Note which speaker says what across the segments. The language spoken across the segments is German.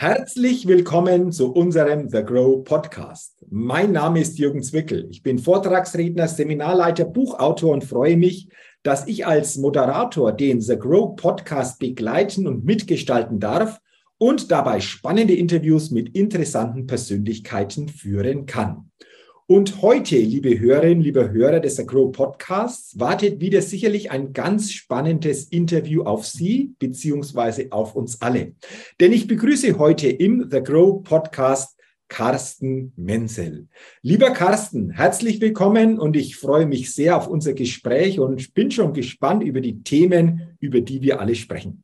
Speaker 1: Herzlich willkommen zu unserem The Grow Podcast. Mein Name ist Jürgen Zwickel. Ich bin Vortragsredner, Seminarleiter, Buchautor und freue mich, dass ich als Moderator den The Grow Podcast begleiten und mitgestalten darf und dabei spannende Interviews mit interessanten Persönlichkeiten führen kann. Und heute, liebe Hörerinnen, liebe Hörer des Agro Podcasts, wartet wieder sicherlich ein ganz spannendes Interview auf Sie beziehungsweise auf uns alle. Denn ich begrüße heute im The Grow Podcast Carsten Menzel. Lieber Carsten, herzlich willkommen und ich freue mich sehr auf unser Gespräch und bin schon gespannt über die Themen, über die wir alle sprechen.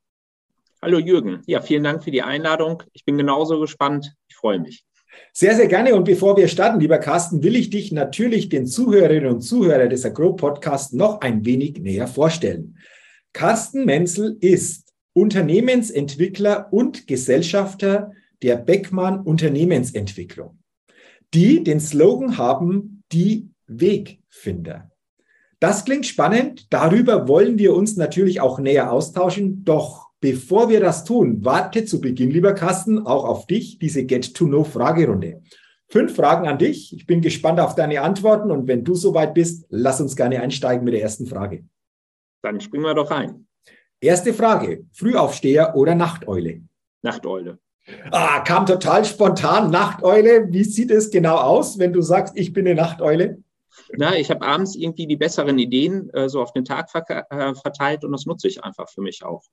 Speaker 2: Hallo Jürgen. Ja, vielen Dank für die Einladung. Ich bin genauso gespannt. Ich freue mich.
Speaker 1: Sehr, sehr gerne. Und bevor wir starten, lieber Carsten, will ich dich natürlich den Zuhörerinnen und Zuhörern des Agro-Podcasts noch ein wenig näher vorstellen. Carsten Menzel ist Unternehmensentwickler und Gesellschafter der Beckmann Unternehmensentwicklung, die den Slogan haben, die Wegfinder. Das klingt spannend. Darüber wollen wir uns natürlich auch näher austauschen. Doch Bevor wir das tun, warte zu Beginn, lieber Carsten, auch auf dich, diese Get-to-Know-Fragerunde. Fünf Fragen an dich. Ich bin gespannt auf deine Antworten und wenn du soweit bist, lass uns gerne einsteigen mit der ersten Frage.
Speaker 2: Dann springen wir doch rein.
Speaker 1: Erste Frage: Frühaufsteher oder Nachteule?
Speaker 2: Nachteule.
Speaker 1: Ah, kam total spontan. Nachteule. Wie sieht es genau aus, wenn du sagst, ich bin eine Nachteule?
Speaker 2: Na, ich habe abends irgendwie die besseren Ideen äh, so auf den Tag ver äh, verteilt und das nutze ich einfach für mich auch.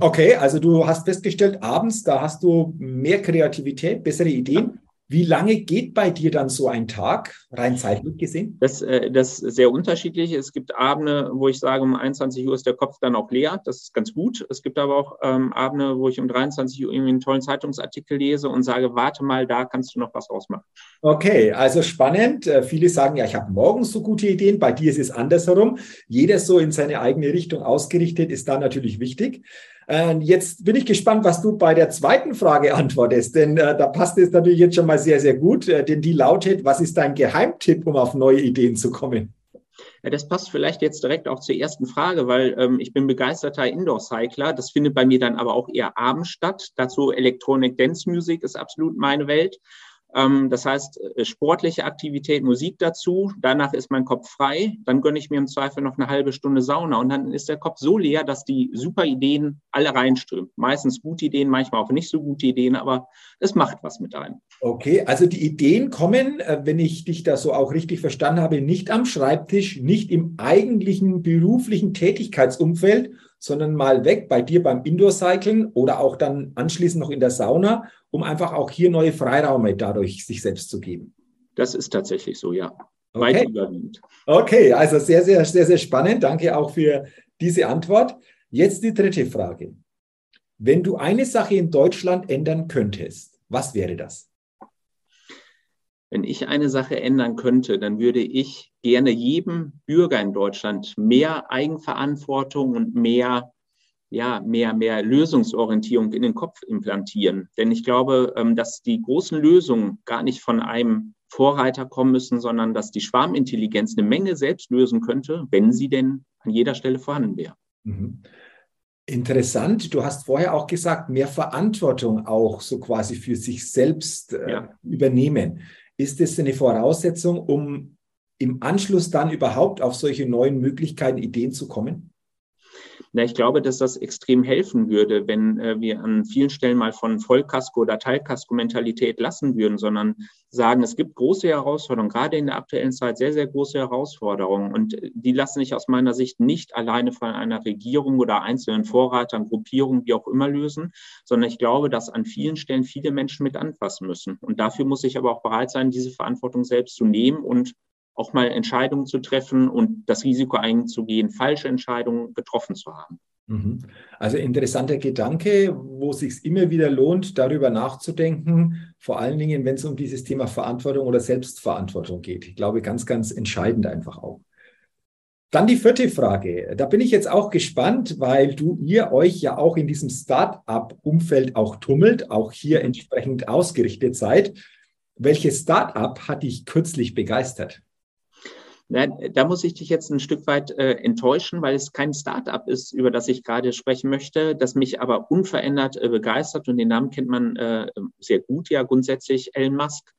Speaker 1: Okay, also du hast festgestellt, abends, da hast du mehr Kreativität, bessere Ideen. Wie lange geht bei dir dann so ein Tag, rein zeitlich gesehen?
Speaker 2: Das, äh, das ist sehr unterschiedlich. Es gibt Abende, wo ich sage, um 21 Uhr ist der Kopf dann auch leer. Das ist ganz gut. Es gibt aber auch ähm, Abende, wo ich um 23 Uhr irgendwie einen tollen Zeitungsartikel lese und sage, warte mal, da kannst du noch was ausmachen.
Speaker 1: Okay, also spannend. Äh, viele sagen ja, ich habe morgens so gute Ideen. Bei dir ist es andersherum. Jeder so in seine eigene Richtung ausgerichtet, ist da natürlich wichtig. Äh, jetzt bin ich gespannt, was du bei der zweiten Frage antwortest, denn äh, da passt es natürlich jetzt schon mal sehr, sehr gut, äh, denn die lautet, was ist dein Geheimtipp, um auf neue Ideen zu kommen?
Speaker 2: Ja, das passt vielleicht jetzt direkt auch zur ersten Frage, weil ähm, ich bin begeisterter Indoor-Cycler. Das findet bei mir dann aber auch eher abends statt. Dazu Electronic Dance Music ist absolut meine Welt. Ähm, das heißt, äh, sportliche Aktivität, Musik dazu. Danach ist mein Kopf frei. Dann gönne ich mir im Zweifel noch eine halbe Stunde Sauna und dann ist der Kopf so leer, dass die super Ideen alle reinströmen. Meistens gute Ideen, manchmal auch nicht so gute Ideen, aber es macht was mit einem.
Speaker 1: Okay, also die Ideen kommen, äh, wenn ich dich da so auch richtig verstanden habe, nicht am Schreibtisch, nicht im eigentlichen beruflichen Tätigkeitsumfeld, sondern mal weg bei dir beim Indoor-Cycling oder auch dann anschließend noch in der Sauna, um einfach auch hier neue Freiraume dadurch sich selbst zu geben.
Speaker 2: Das ist tatsächlich so, ja.
Speaker 1: Okay. Okay, also sehr, sehr, sehr, sehr spannend. Danke auch für diese Antwort. Jetzt die dritte Frage. Wenn du eine Sache in Deutschland ändern könntest, was wäre das?
Speaker 2: Wenn ich eine Sache ändern könnte, dann würde ich gerne jedem Bürger in Deutschland mehr Eigenverantwortung und mehr, ja, mehr, mehr Lösungsorientierung in den Kopf implantieren. Denn ich glaube, ähm, dass die großen Lösungen gar nicht von einem Vorreiter kommen müssen, sondern dass die Schwarmintelligenz eine Menge selbst lösen könnte, wenn sie denn an jeder Stelle vorhanden wäre. Mhm.
Speaker 1: Interessant. Du hast vorher auch gesagt, mehr Verantwortung auch so quasi für sich selbst äh, ja. übernehmen. Ist es eine Voraussetzung, um im Anschluss dann überhaupt auf solche neuen Möglichkeiten, Ideen zu kommen?
Speaker 2: Na, ich glaube, dass das extrem helfen würde, wenn äh, wir an vielen Stellen mal von Vollkasko- oder Teilkasko-Mentalität lassen würden, sondern sagen, es gibt große Herausforderungen, gerade in der aktuellen Zeit sehr, sehr große Herausforderungen. Und äh, die lassen sich aus meiner Sicht nicht alleine von einer Regierung oder einzelnen Vorreitern, Gruppierungen, wie auch immer lösen, sondern ich glaube, dass an vielen Stellen viele Menschen mit anfassen müssen. Und dafür muss ich aber auch bereit sein, diese Verantwortung selbst zu nehmen und auch mal Entscheidungen zu treffen und das Risiko einzugehen, falsche Entscheidungen getroffen zu haben.
Speaker 1: Mhm. Also interessanter Gedanke, wo es sich immer wieder lohnt, darüber nachzudenken, vor allen Dingen, wenn es um dieses Thema Verantwortung oder Selbstverantwortung geht. Ich glaube, ganz, ganz entscheidend einfach auch. Dann die vierte Frage. Da bin ich jetzt auch gespannt, weil du ihr euch ja auch in diesem Start-up-Umfeld auch tummelt, auch hier entsprechend ausgerichtet seid. Welches Start-up hat dich kürzlich begeistert?
Speaker 2: Da muss ich dich jetzt ein Stück weit äh, enttäuschen, weil es kein Startup ist, über das ich gerade sprechen möchte, das mich aber unverändert äh, begeistert und den Namen kennt man äh, sehr gut, ja grundsätzlich Elon Musk.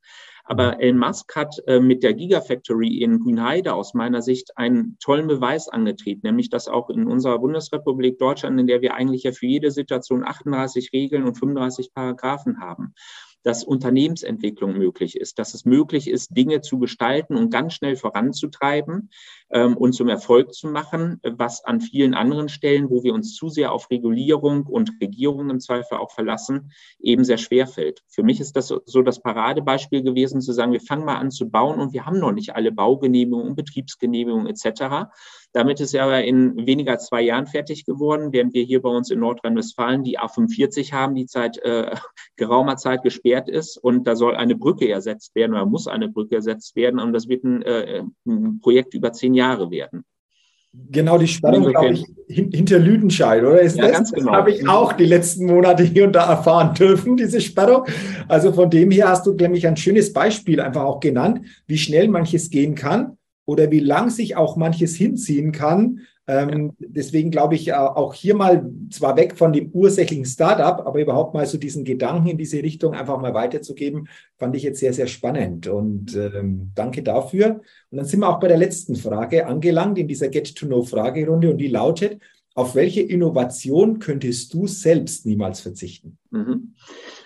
Speaker 2: Aber mhm. Elon Musk hat äh, mit der Gigafactory in Grünheide aus meiner Sicht einen tollen Beweis angetreten, nämlich dass auch in unserer Bundesrepublik Deutschland, in der wir eigentlich ja für jede Situation 38 Regeln und 35 Paragraphen haben, dass Unternehmensentwicklung möglich ist, dass es möglich ist, Dinge zu gestalten und ganz schnell voranzutreiben ähm, und zum Erfolg zu machen, was an vielen anderen Stellen, wo wir uns zu sehr auf Regulierung und Regierung im Zweifel auch verlassen, eben sehr schwer fällt. Für mich ist das so das Paradebeispiel gewesen, zu sagen, wir fangen mal an zu bauen und wir haben noch nicht alle Baugenehmigungen, Betriebsgenehmigungen etc. Damit ist er aber in weniger als zwei Jahren fertig geworden, während wir hier bei uns in Nordrhein-Westfalen die A45 haben, die seit äh, geraumer Zeit gesperrt ist und da soll eine Brücke ersetzt werden oder muss eine Brücke ersetzt werden und das wird ein, äh, ein Projekt über zehn Jahre werden.
Speaker 1: Genau, die Sperrung, glaube ich, hinter Lüdenscheid, oder? Ist ja, das? Genau. Das habe ich auch die letzten Monate hier und da erfahren dürfen, diese Sperrung. Also von dem her hast du, nämlich ein schönes Beispiel einfach auch genannt, wie schnell manches gehen kann oder wie lang sich auch manches hinziehen kann, ähm, ja. Deswegen glaube ich auch hier mal zwar weg von dem ursächlichen Startup, aber überhaupt mal so diesen Gedanken in diese Richtung einfach mal weiterzugeben, fand ich jetzt sehr, sehr spannend. Und ähm, danke dafür. Und dann sind wir auch bei der letzten Frage angelangt in dieser Get-to-Know-Fragerunde und die lautet, auf welche Innovation könntest du selbst niemals verzichten? Mhm.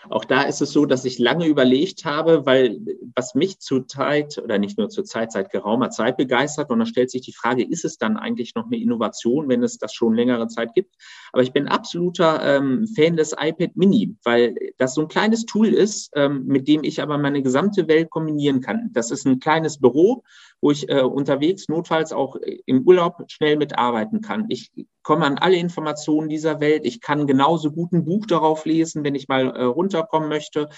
Speaker 2: Auch da ist es so, dass ich lange überlegt habe, weil was mich zurzeit oder nicht nur zurzeit, seit geraumer Zeit begeistert, und da stellt sich die Frage, ist es dann eigentlich noch eine Innovation, wenn es das schon längere Zeit gibt? Aber ich bin absoluter ähm, Fan des iPad Mini, weil das so ein kleines Tool ist, ähm, mit dem ich aber meine gesamte Welt kombinieren kann. Das ist ein kleines Büro, wo ich äh, unterwegs notfalls auch im Urlaub schnell mitarbeiten kann. Ich komme an alle Informationen dieser Welt. Ich kann genauso gut ein Buch darauf lesen, wenn ich mal äh, runterkommen möchte.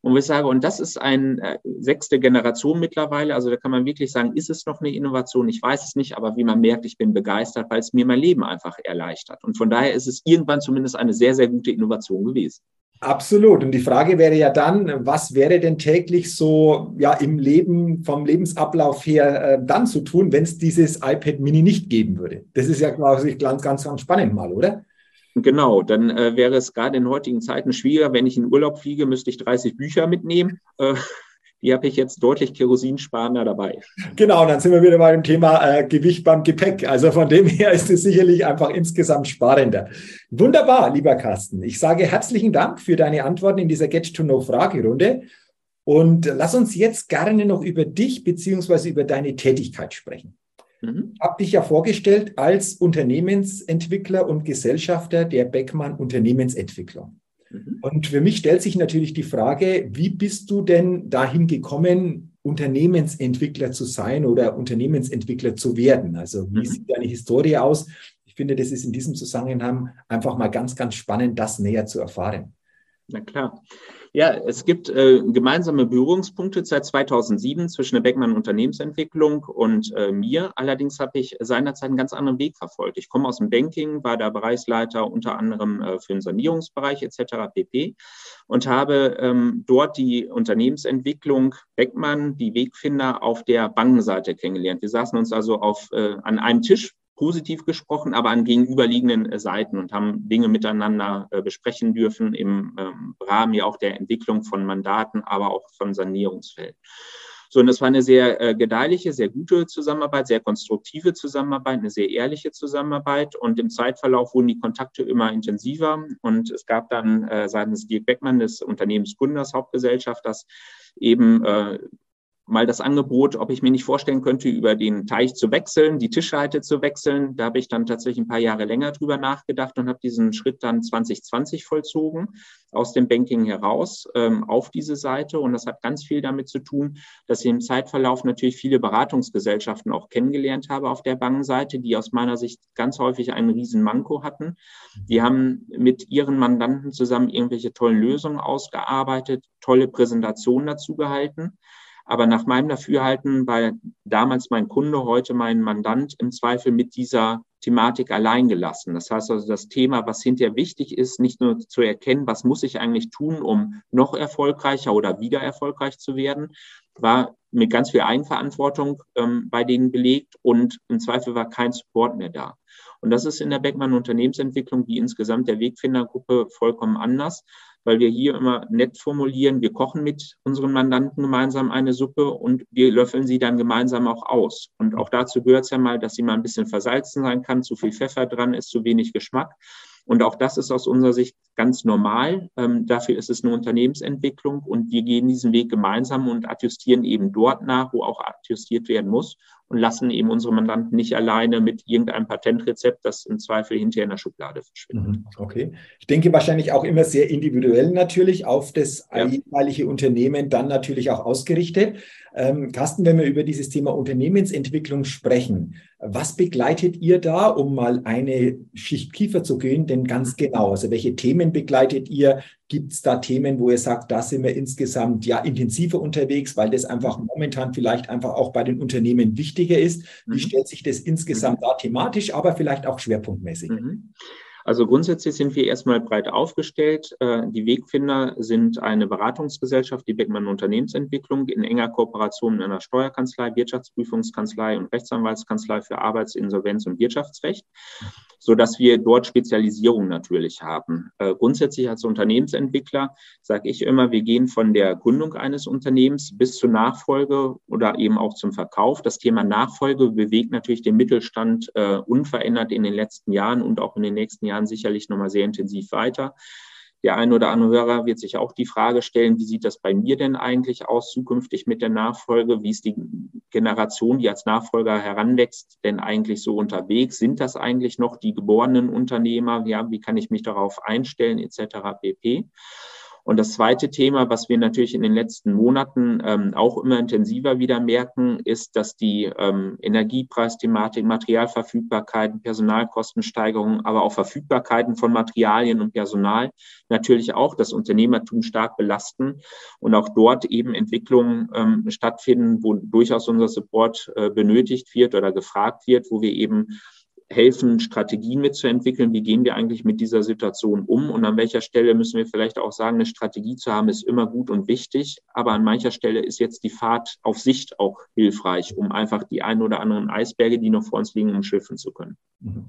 Speaker 2: Und ich sage, und das ist eine äh, sechste Generation mittlerweile. Also da kann man wirklich sagen, ist es noch eine Innovation? Ich weiß es nicht, aber wie man merkt, ich bin begeistert, weil es mir mein Leben einfach erleichtert. Und von daher ist es irgendwann zumindest eine sehr, sehr gute Innovation gewesen.
Speaker 1: Absolut. Und die Frage wäre ja dann, was wäre denn täglich so ja im Leben, vom Lebensablauf her äh, dann zu tun, wenn es dieses iPad Mini nicht geben würde? Das ist ja, ich, ganz, ganz, ganz spannend mal, oder?
Speaker 2: Genau, dann äh, wäre es gerade in heutigen Zeiten schwieriger. Wenn ich in Urlaub fliege, müsste ich 30 Bücher mitnehmen. Äh, die habe ich jetzt deutlich kerosinsparender dabei.
Speaker 1: Genau, dann sind wir wieder bei dem Thema äh, Gewicht beim Gepäck. Also von dem her ist es sicherlich einfach insgesamt sparender. Wunderbar, lieber Carsten. Ich sage herzlichen Dank für deine Antworten in dieser Get-to-Know-Fragerunde. Und lass uns jetzt gerne noch über dich beziehungsweise über deine Tätigkeit sprechen. Mhm. Ich habe dich ja vorgestellt als Unternehmensentwickler und Gesellschafter der Beckmann Unternehmensentwicklung. Mhm. Und für mich stellt sich natürlich die Frage, wie bist du denn dahin gekommen, Unternehmensentwickler zu sein oder Unternehmensentwickler zu werden? Also wie mhm. sieht deine Historie aus? Ich finde, das ist in diesem Zusammenhang einfach mal ganz, ganz spannend, das näher zu erfahren.
Speaker 2: Na klar. Ja, es gibt äh, gemeinsame Berührungspunkte seit 2007 zwischen der Beckmann Unternehmensentwicklung und äh, mir. Allerdings habe ich seinerzeit einen ganz anderen Weg verfolgt. Ich komme aus dem Banking, war der Bereichsleiter unter anderem äh, für den Sanierungsbereich etc. pp. und habe ähm, dort die Unternehmensentwicklung Beckmann, die Wegfinder auf der Bankenseite kennengelernt. Wir saßen uns also auf, äh, an einem Tisch positiv gesprochen, aber an gegenüberliegenden äh, Seiten und haben Dinge miteinander äh, besprechen dürfen im ähm, Rahmen ja auch der Entwicklung von Mandaten, aber auch von Sanierungsfällen. So, und das war eine sehr äh, gedeihliche, sehr gute Zusammenarbeit, sehr konstruktive Zusammenarbeit, eine sehr ehrliche Zusammenarbeit. Und im Zeitverlauf wurden die Kontakte immer intensiver. Und es gab dann äh, seitens Dirk Beckmann, des Unternehmensgründers, Hauptgesellschafters, eben äh, mal das Angebot, ob ich mir nicht vorstellen könnte, über den Teich zu wechseln, die Tischseite zu wechseln. Da habe ich dann tatsächlich ein paar Jahre länger drüber nachgedacht und habe diesen Schritt dann 2020 vollzogen, aus dem Banking heraus ähm, auf diese Seite. Und das hat ganz viel damit zu tun, dass ich im Zeitverlauf natürlich viele Beratungsgesellschaften auch kennengelernt habe auf der Bankenseite, die aus meiner Sicht ganz häufig einen riesen Manko hatten. Die haben mit ihren Mandanten zusammen irgendwelche tollen Lösungen ausgearbeitet, tolle Präsentationen dazu gehalten. Aber nach meinem Dafürhalten war damals mein Kunde, heute mein Mandant im Zweifel mit dieser Thematik allein gelassen. Das heißt also, das Thema, was hinterher wichtig ist, nicht nur zu erkennen, was muss ich eigentlich tun, um noch erfolgreicher oder wieder erfolgreich zu werden, war mit ganz viel Eigenverantwortung ähm, bei denen belegt und im Zweifel war kein Support mehr da. Und das ist in der Beckmann Unternehmensentwicklung wie insgesamt der Wegfindergruppe vollkommen anders, weil wir hier immer nett formulieren, wir kochen mit unseren Mandanten gemeinsam eine Suppe und wir löffeln sie dann gemeinsam auch aus. Und auch dazu gehört es ja mal, dass sie mal ein bisschen versalzen sein kann, zu viel Pfeffer dran ist, zu wenig Geschmack. Und auch das ist aus unserer Sicht ganz normal. Ähm, dafür ist es eine Unternehmensentwicklung und wir gehen diesen Weg gemeinsam und adjustieren eben dort nach, wo auch adjustiert werden muss und lassen eben unsere Mandanten nicht alleine mit irgendeinem Patentrezept, das im Zweifel hinterher in der Schublade verschwindet. Mhm,
Speaker 1: okay. Ich denke wahrscheinlich auch immer sehr individuell natürlich auf das ja. jeweilige Unternehmen dann natürlich auch ausgerichtet. Ähm, Carsten, wenn wir über dieses Thema Unternehmensentwicklung sprechen, was begleitet ihr da, um mal eine Schicht tiefer zu gehen? Denn ganz genau, also welche Themen begleitet ihr? Gibt es da Themen, wo ihr sagt, da sind wir insgesamt ja intensiver unterwegs, weil das einfach momentan vielleicht einfach auch bei den Unternehmen wichtiger ist? Wie mhm. stellt sich das insgesamt da thematisch, aber vielleicht auch schwerpunktmäßig? Mhm.
Speaker 2: Also grundsätzlich sind wir erstmal breit aufgestellt. Äh, die Wegfinder sind eine Beratungsgesellschaft, die Beckmann Unternehmensentwicklung in enger Kooperation mit einer Steuerkanzlei, Wirtschaftsprüfungskanzlei und Rechtsanwaltskanzlei für Arbeits-, Insolvenz- und Wirtschaftsrecht so dass wir dort Spezialisierung natürlich haben. Äh, grundsätzlich als Unternehmensentwickler sage ich immer, wir gehen von der Gründung eines Unternehmens bis zur Nachfolge oder eben auch zum Verkauf. Das Thema Nachfolge bewegt natürlich den Mittelstand äh, unverändert in den letzten Jahren und auch in den nächsten Jahren sicherlich nochmal sehr intensiv weiter. Der ein oder andere Hörer wird sich auch die Frage stellen, wie sieht das bei mir denn eigentlich aus zukünftig mit der Nachfolge? Wie ist die Generation, die als Nachfolger heranwächst, denn eigentlich so unterwegs? Sind das eigentlich noch die geborenen Unternehmer? Ja, wie kann ich mich darauf einstellen, etc. pp. Und das zweite Thema, was wir natürlich in den letzten Monaten ähm, auch immer intensiver wieder merken, ist, dass die ähm, Energiepreisthematik, Materialverfügbarkeiten, Personalkostensteigerungen, aber auch Verfügbarkeiten von Materialien und Personal natürlich auch das Unternehmertum stark belasten. Und auch dort eben Entwicklungen ähm, stattfinden, wo durchaus unser Support äh, benötigt wird oder gefragt wird, wo wir eben helfen, Strategien mitzuentwickeln. Wie gehen wir eigentlich mit dieser Situation um? Und an welcher Stelle müssen wir vielleicht auch sagen, eine Strategie zu haben, ist immer gut und wichtig. Aber an mancher Stelle ist jetzt die Fahrt auf Sicht auch hilfreich, um einfach die ein oder anderen Eisberge, die noch vor uns liegen, umschiffen zu können.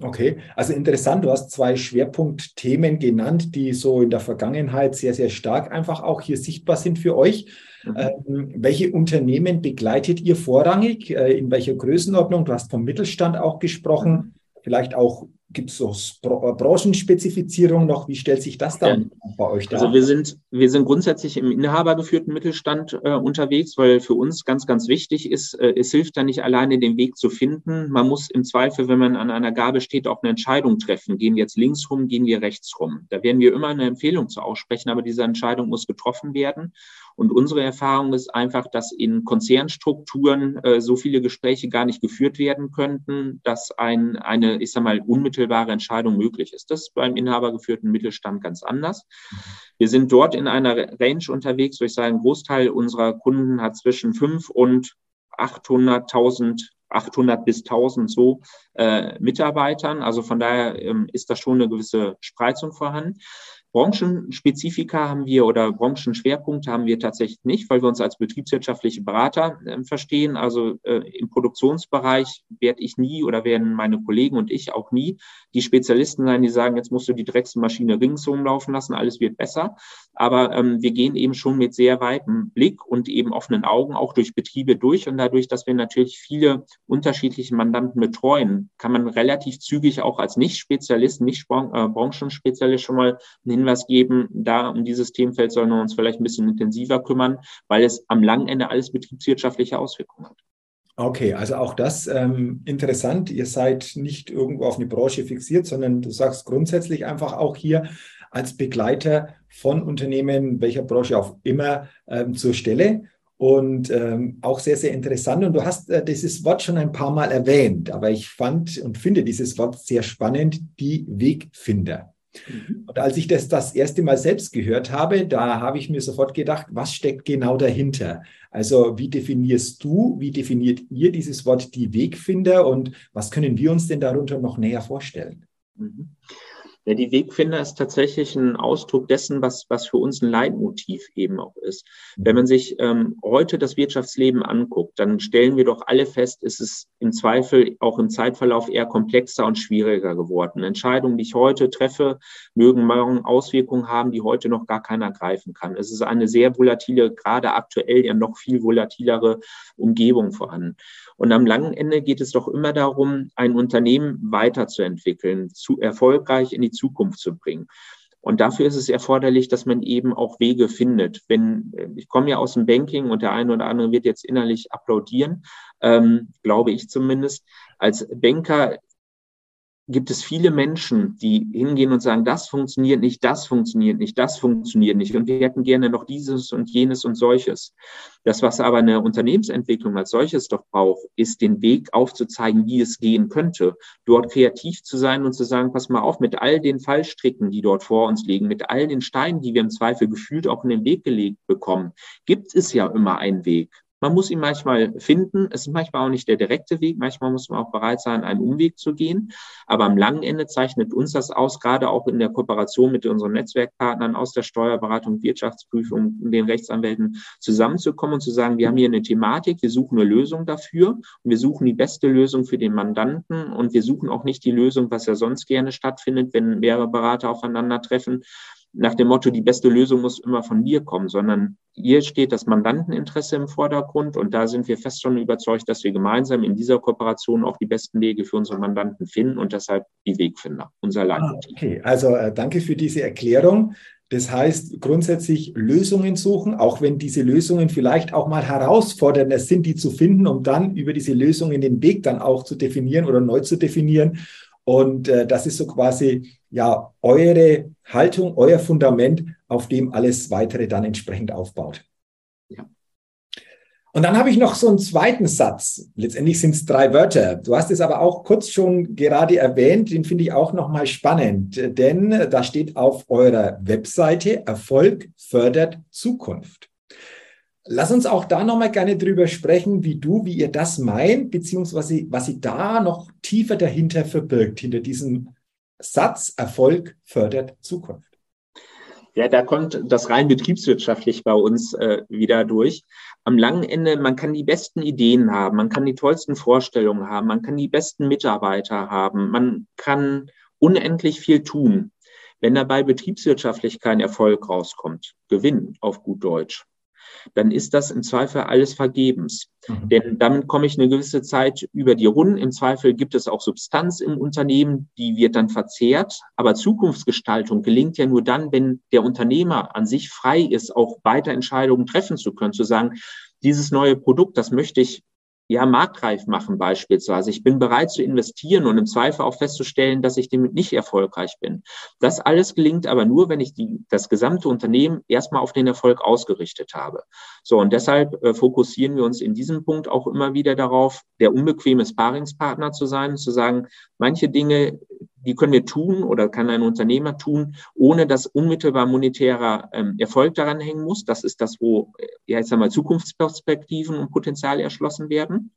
Speaker 1: Okay, also interessant. Du hast zwei Schwerpunktthemen genannt, die so in der Vergangenheit sehr, sehr stark einfach auch hier sichtbar sind für euch. Mhm. Ähm, welche Unternehmen begleitet ihr vorrangig? Äh, in welcher Größenordnung? Du hast vom Mittelstand auch gesprochen. Mhm. Vielleicht auch gibt es so äh, Branchenspezifizierung noch? Wie stellt sich das dann ja. bei euch
Speaker 2: dar? Also wir sind, wir sind grundsätzlich im inhabergeführten Mittelstand äh, unterwegs, weil für uns ganz, ganz wichtig ist, äh, es hilft da nicht alleine den Weg zu finden. Man muss im Zweifel, wenn man an einer Gabel steht, auch eine Entscheidung treffen. Gehen wir jetzt links rum, gehen wir rechts rum? Da werden wir immer eine Empfehlung zu aussprechen, aber diese Entscheidung muss getroffen werden. Und unsere Erfahrung ist einfach, dass in Konzernstrukturen äh, so viele Gespräche gar nicht geführt werden könnten, dass ein, eine, ich sag mal, unmittelbare Entscheidung möglich ist. Das ist beim inhabergeführten Mittelstand ganz anders. Wir sind dort in einer Range unterwegs, wo ich sage, ein Großteil unserer Kunden hat zwischen fünf und 800.000 800 bis 1000 so äh, Mitarbeitern. Also von daher ähm, ist da schon eine gewisse Spreizung vorhanden. Branchenspezifika haben wir oder Branchenschwerpunkte haben wir tatsächlich nicht, weil wir uns als betriebswirtschaftliche Berater äh, verstehen. Also äh, im Produktionsbereich werde ich nie oder werden meine Kollegen und ich auch nie die Spezialisten sein, die sagen, jetzt musst du die Drecksmaschine ringsum laufen lassen, alles wird besser. Aber ähm, wir gehen eben schon mit sehr weitem Blick und eben offenen Augen auch durch Betriebe durch. Und dadurch, dass wir natürlich viele unterschiedliche Mandanten betreuen, kann man relativ zügig auch als Nicht-Spezialist, Nicht-Branchenspezialist schon mal einen Hinweis geben, da um dieses Themenfeld sollen wir uns vielleicht ein bisschen intensiver kümmern, weil es am langen Ende alles betriebswirtschaftliche Auswirkungen hat.
Speaker 1: Okay, also auch das ähm, interessant. Ihr seid nicht irgendwo auf eine Branche fixiert, sondern du sagst grundsätzlich einfach auch hier als Begleiter von Unternehmen, welcher Branche auch immer, ähm, zur Stelle. Und ähm, auch sehr, sehr interessant. Und du hast äh, dieses Wort schon ein paar Mal erwähnt, aber ich fand und finde dieses Wort sehr spannend, die Wegfinder. Mhm. Und als ich das das erste Mal selbst gehört habe, da habe ich mir sofort gedacht, was steckt genau dahinter? Also wie definierst du, wie definiert ihr dieses Wort die Wegfinder und was können wir uns denn darunter noch näher vorstellen?
Speaker 2: Ja, die Wegfinder ist tatsächlich ein Ausdruck dessen, was, was für uns ein Leitmotiv eben auch ist. Wenn man sich ähm, heute das Wirtschaftsleben anguckt, dann stellen wir doch alle fest, ist es im Zweifel auch im Zeitverlauf eher komplexer und schwieriger geworden. Entscheidungen, die ich heute treffe, mögen morgen Auswirkungen haben, die heute noch gar keiner greifen kann. Es ist eine sehr volatile, gerade aktuell ja noch viel volatilere Umgebung vorhanden. Und am langen Ende geht es doch immer darum, ein Unternehmen weiterzuentwickeln, zu erfolgreich in die Zukunft zu bringen. Und dafür ist es erforderlich, dass man eben auch Wege findet. Wenn ich komme ja aus dem Banking und der eine oder andere wird jetzt innerlich applaudieren, ähm, glaube ich zumindest. Als Banker gibt es viele Menschen, die hingehen und sagen, das funktioniert nicht, das funktioniert nicht, das funktioniert nicht. Und wir hätten gerne noch dieses und jenes und solches. Das, was aber eine Unternehmensentwicklung als solches doch braucht, ist den Weg aufzuzeigen, wie es gehen könnte. Dort kreativ zu sein und zu sagen, pass mal auf, mit all den Fallstricken, die dort vor uns liegen, mit all den Steinen, die wir im Zweifel gefühlt auch in den Weg gelegt bekommen, gibt es ja immer einen Weg. Man muss ihn manchmal finden. Es ist manchmal auch nicht der direkte Weg. Manchmal muss man auch bereit sein, einen Umweg zu gehen. Aber am langen Ende zeichnet uns das aus, gerade auch in der Kooperation mit unseren Netzwerkpartnern aus der Steuerberatung, Wirtschaftsprüfung, den Rechtsanwälten zusammenzukommen und zu sagen, wir haben hier eine Thematik, wir suchen eine Lösung dafür und wir suchen die beste Lösung für den Mandanten und wir suchen auch nicht die Lösung, was ja sonst gerne stattfindet, wenn mehrere Berater aufeinandertreffen, nach dem Motto, die beste Lösung muss immer von mir kommen, sondern hier steht das Mandanteninteresse im Vordergrund und da sind wir fest schon überzeugt, dass wir gemeinsam in dieser Kooperation auch die besten Wege für unsere Mandanten finden und deshalb die Wegfinder, unser Leitmotiv.
Speaker 1: Ah, okay, also äh, danke für diese Erklärung. Das heißt, grundsätzlich Lösungen suchen, auch wenn diese Lösungen vielleicht auch mal herausfordernder sind, die zu finden, um dann über diese Lösungen den Weg dann auch zu definieren oder neu zu definieren. Und äh, das ist so quasi ja eure Haltung, euer Fundament, auf dem alles weitere dann entsprechend aufbaut. Ja. Und dann habe ich noch so einen zweiten Satz. Letztendlich sind es drei Wörter. Du hast es aber auch kurz schon gerade erwähnt. Den finde ich auch nochmal spannend, denn da steht auf eurer Webseite Erfolg fördert Zukunft. Lass uns auch da nochmal gerne drüber sprechen, wie du, wie ihr das meint, beziehungsweise was sie da noch tiefer dahinter verbirgt, hinter diesem Satz, Erfolg fördert Zukunft.
Speaker 2: Ja, da kommt das rein betriebswirtschaftlich bei uns äh, wieder durch. Am langen Ende, man kann die besten Ideen haben, man kann die tollsten Vorstellungen haben, man kann die besten Mitarbeiter haben, man kann unendlich viel tun. Wenn dabei betriebswirtschaftlich kein Erfolg rauskommt, Gewinn auf gut Deutsch, dann ist das im Zweifel alles vergebens. Mhm. Denn damit komme ich eine gewisse Zeit über die Runden. Im Zweifel gibt es auch Substanz im Unternehmen, die wird dann verzehrt. Aber Zukunftsgestaltung gelingt ja nur dann, wenn der Unternehmer an sich frei ist, auch weiter Entscheidungen treffen zu können, zu sagen, dieses neue Produkt, das möchte ich ja, marktreif machen beispielsweise. Ich bin bereit zu investieren und im Zweifel auch festzustellen, dass ich damit nicht erfolgreich bin. Das alles gelingt aber nur, wenn ich die, das gesamte Unternehmen erstmal auf den Erfolg ausgerichtet habe. So, und deshalb äh, fokussieren wir uns in diesem Punkt auch immer wieder darauf, der unbequeme Sparingspartner zu sein, zu sagen, manche Dinge, die können wir tun oder kann ein Unternehmer tun, ohne dass unmittelbar monetärer ähm, Erfolg daran hängen muss. Das ist das, wo, ja, ich sag Zukunftsperspektiven und Potenzial erschlossen werden.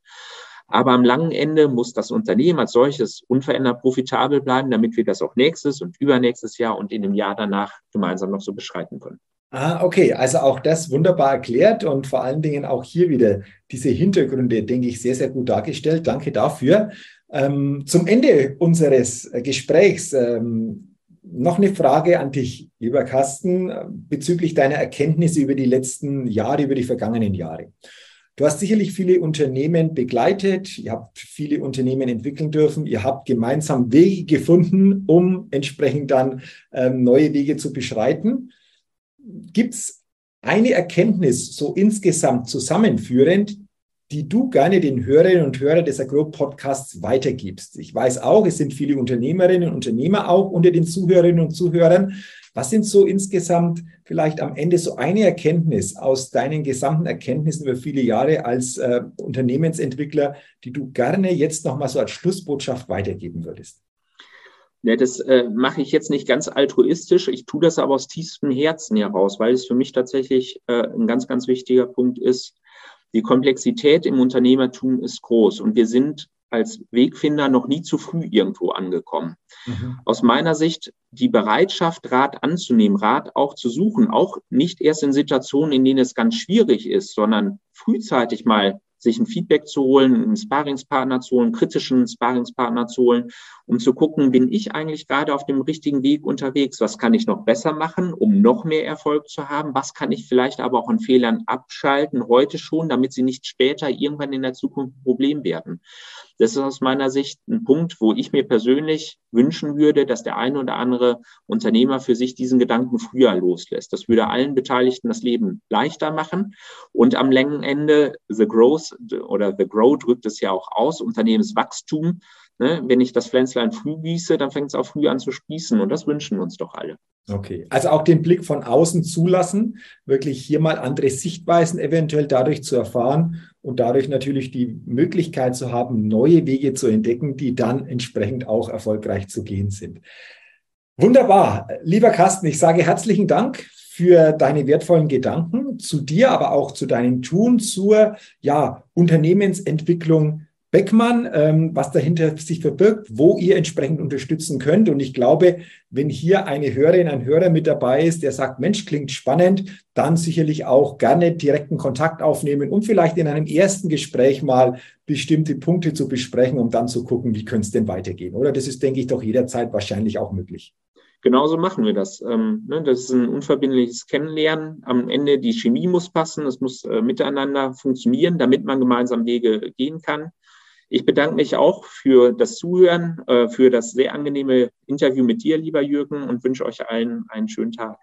Speaker 2: Aber am langen Ende muss das Unternehmen als solches unverändert profitabel bleiben, damit wir das auch nächstes und übernächstes Jahr und in dem Jahr danach gemeinsam noch so beschreiten können.
Speaker 1: Ah, okay, also auch das wunderbar erklärt und vor allen Dingen auch hier wieder diese Hintergründe, denke ich, sehr, sehr gut dargestellt. Danke dafür. Ähm, zum Ende unseres äh, Gesprächs ähm, noch eine Frage an dich, lieber Carsten, bezüglich deiner Erkenntnisse über die letzten Jahre, über die vergangenen Jahre. Du hast sicherlich viele Unternehmen begleitet, ihr habt viele Unternehmen entwickeln dürfen, ihr habt gemeinsam Wege gefunden, um entsprechend dann ähm, neue Wege zu beschreiten. Gibt es eine Erkenntnis so insgesamt zusammenführend, die du gerne den Hörerinnen und Hörern des Agro-Podcasts weitergibst. Ich weiß auch, es sind viele Unternehmerinnen und Unternehmer auch unter den Zuhörerinnen und Zuhörern. Was sind so insgesamt vielleicht am Ende so eine Erkenntnis aus deinen gesamten Erkenntnissen über viele Jahre als äh, Unternehmensentwickler, die du gerne jetzt nochmal so als Schlussbotschaft weitergeben würdest?
Speaker 2: Ja, das äh, mache ich jetzt nicht ganz altruistisch. Ich tue das aber aus tiefstem Herzen heraus, weil es für mich tatsächlich äh, ein ganz, ganz wichtiger Punkt ist, die Komplexität im Unternehmertum ist groß und wir sind als Wegfinder noch nie zu früh irgendwo angekommen. Mhm. Aus meiner Sicht die Bereitschaft, Rat anzunehmen, Rat auch zu suchen, auch nicht erst in Situationen, in denen es ganz schwierig ist, sondern frühzeitig mal sich ein Feedback zu holen, einen Sparingspartner zu holen, einen kritischen Sparingspartner zu holen, um zu gucken, bin ich eigentlich gerade auf dem richtigen Weg unterwegs? Was kann ich noch besser machen, um noch mehr Erfolg zu haben? Was kann ich vielleicht aber auch an Fehlern abschalten, heute schon, damit sie nicht später irgendwann in der Zukunft ein Problem werden? Das ist aus meiner Sicht ein Punkt, wo ich mir persönlich wünschen würde, dass der eine oder andere Unternehmer für sich diesen Gedanken früher loslässt. Das würde allen Beteiligten das Leben leichter machen. Und am Längenende, The Growth oder The Grow drückt es ja auch aus, Unternehmenswachstum. Ne? Wenn ich das Pflänzlein früh gieße, dann fängt es auch früh an zu sprießen. Und das wünschen wir uns doch alle.
Speaker 1: Okay, also auch den Blick von außen zulassen, wirklich hier mal andere Sichtweisen eventuell dadurch zu erfahren und dadurch natürlich die Möglichkeit zu haben, neue Wege zu entdecken, die dann entsprechend auch erfolgreich zu gehen sind. Wunderbar. Lieber Carsten, ich sage herzlichen Dank für deine wertvollen Gedanken zu dir, aber auch zu deinem Tun zur ja, Unternehmensentwicklung Beckmann, ähm, was dahinter sich verbirgt, wo ihr entsprechend unterstützen könnt. Und ich glaube, wenn hier eine Hörerin, ein Hörer mit dabei ist, der sagt, Mensch, klingt spannend, dann sicherlich auch gerne direkten Kontakt aufnehmen und vielleicht in einem ersten Gespräch mal bestimmte Punkte zu besprechen, um dann zu gucken, wie könnte es denn weitergehen. Oder das ist, denke ich, doch jederzeit wahrscheinlich auch möglich.
Speaker 2: Genauso machen wir das. Ähm, ne, das ist ein unverbindliches Kennenlernen. Am Ende die Chemie muss passen, es muss äh, miteinander funktionieren, damit man gemeinsam Wege gehen kann. Ich bedanke mich auch für das Zuhören, äh, für das sehr angenehme Interview mit dir, lieber Jürgen, und wünsche euch allen einen schönen Tag.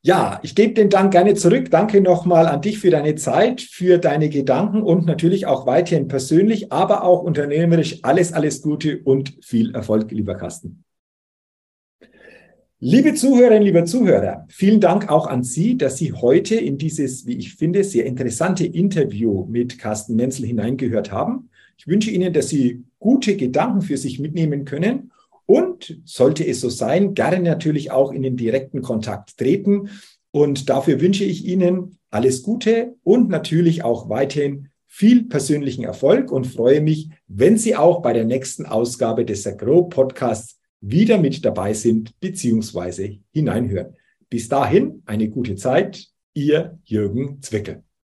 Speaker 1: Ja, ich gebe den Dank gerne zurück. Danke nochmal an dich für deine Zeit, für deine Gedanken und natürlich auch weiterhin persönlich, aber auch unternehmerisch alles, alles Gute und viel Erfolg, lieber Carsten. Liebe Zuhörerinnen, lieber Zuhörer, vielen Dank auch an Sie, dass Sie heute in dieses, wie ich finde, sehr interessante Interview mit Carsten Menzel hineingehört haben. Ich wünsche Ihnen, dass Sie gute Gedanken für sich mitnehmen können und sollte es so sein, gerne natürlich auch in den direkten Kontakt treten. Und dafür wünsche ich Ihnen alles Gute und natürlich auch weiterhin viel persönlichen Erfolg und freue mich, wenn Sie auch bei der nächsten Ausgabe des Agro Podcasts wieder mit dabei sind bzw. hineinhören. Bis dahin eine gute Zeit. Ihr Jürgen Zwickel.